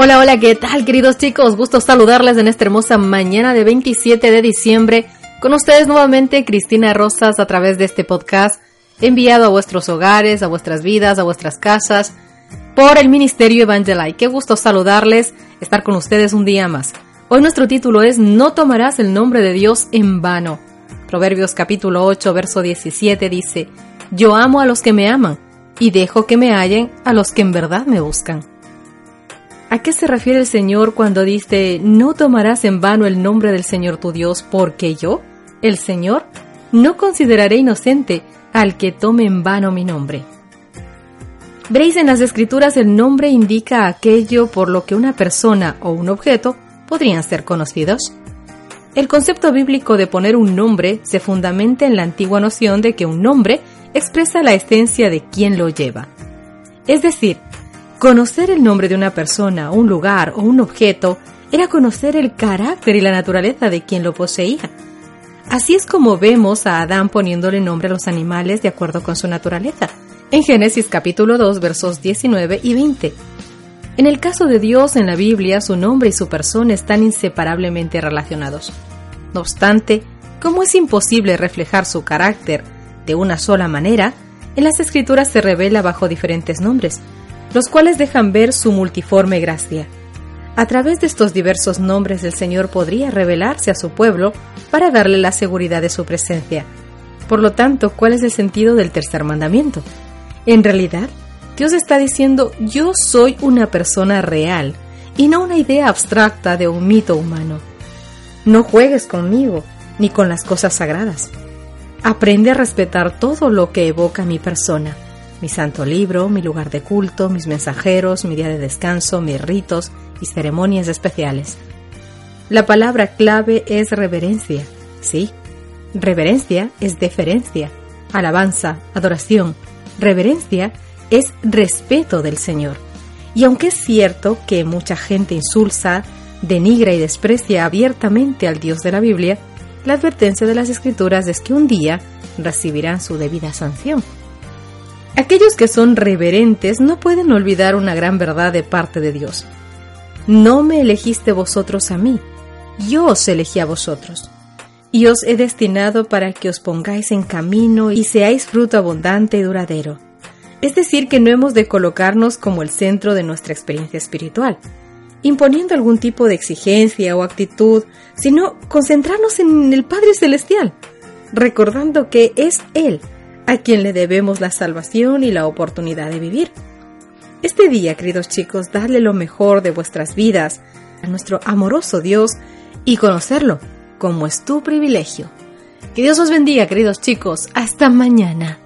Hola, hola, ¿qué tal queridos chicos? Gusto saludarles en esta hermosa mañana de 27 de diciembre. Con ustedes nuevamente Cristina Rosas a través de este podcast enviado a vuestros hogares, a vuestras vidas, a vuestras casas por el Ministerio Evangelii. Qué gusto saludarles, estar con ustedes un día más. Hoy nuestro título es No tomarás el nombre de Dios en vano. Proverbios capítulo 8, verso 17 dice, Yo amo a los que me aman y dejo que me hallen a los que en verdad me buscan. ¿A qué se refiere el Señor cuando dice, no tomarás en vano el nombre del Señor tu Dios, porque yo, el Señor, no consideraré inocente al que tome en vano mi nombre? Veréis en las escrituras el nombre indica aquello por lo que una persona o un objeto podrían ser conocidos. El concepto bíblico de poner un nombre se fundamenta en la antigua noción de que un nombre expresa la esencia de quien lo lleva. Es decir, Conocer el nombre de una persona, un lugar o un objeto era conocer el carácter y la naturaleza de quien lo poseía. Así es como vemos a Adán poniéndole nombre a los animales de acuerdo con su naturaleza, en Génesis capítulo 2 versos 19 y 20. En el caso de Dios en la Biblia, su nombre y su persona están inseparablemente relacionados. No obstante, como es imposible reflejar su carácter de una sola manera, en las escrituras se revela bajo diferentes nombres, los cuales dejan ver su multiforme gracia. A través de estos diversos nombres el Señor podría revelarse a su pueblo para darle la seguridad de su presencia. Por lo tanto, ¿cuál es el sentido del tercer mandamiento? En realidad, Dios está diciendo yo soy una persona real y no una idea abstracta de un mito humano. No juegues conmigo ni con las cosas sagradas. Aprende a respetar todo lo que evoca mi persona mi santo libro, mi lugar de culto, mis mensajeros, mi día de descanso, mis ritos y ceremonias especiales. La palabra clave es reverencia. Sí, reverencia es deferencia, alabanza, adoración. Reverencia es respeto del Señor. Y aunque es cierto que mucha gente insulsa, denigra y desprecia abiertamente al Dios de la Biblia, la advertencia de las Escrituras es que un día recibirán su debida sanción. Aquellos que son reverentes no pueden olvidar una gran verdad de parte de Dios. No me elegiste vosotros a mí, yo os elegí a vosotros. Y os he destinado para que os pongáis en camino y seáis fruto abundante y duradero. Es decir, que no hemos de colocarnos como el centro de nuestra experiencia espiritual, imponiendo algún tipo de exigencia o actitud, sino concentrarnos en el Padre Celestial, recordando que es Él a quien le debemos la salvación y la oportunidad de vivir. Este día, queridos chicos, dadle lo mejor de vuestras vidas a nuestro amoroso Dios y conocerlo como es tu privilegio. Que Dios os bendiga, queridos chicos. Hasta mañana.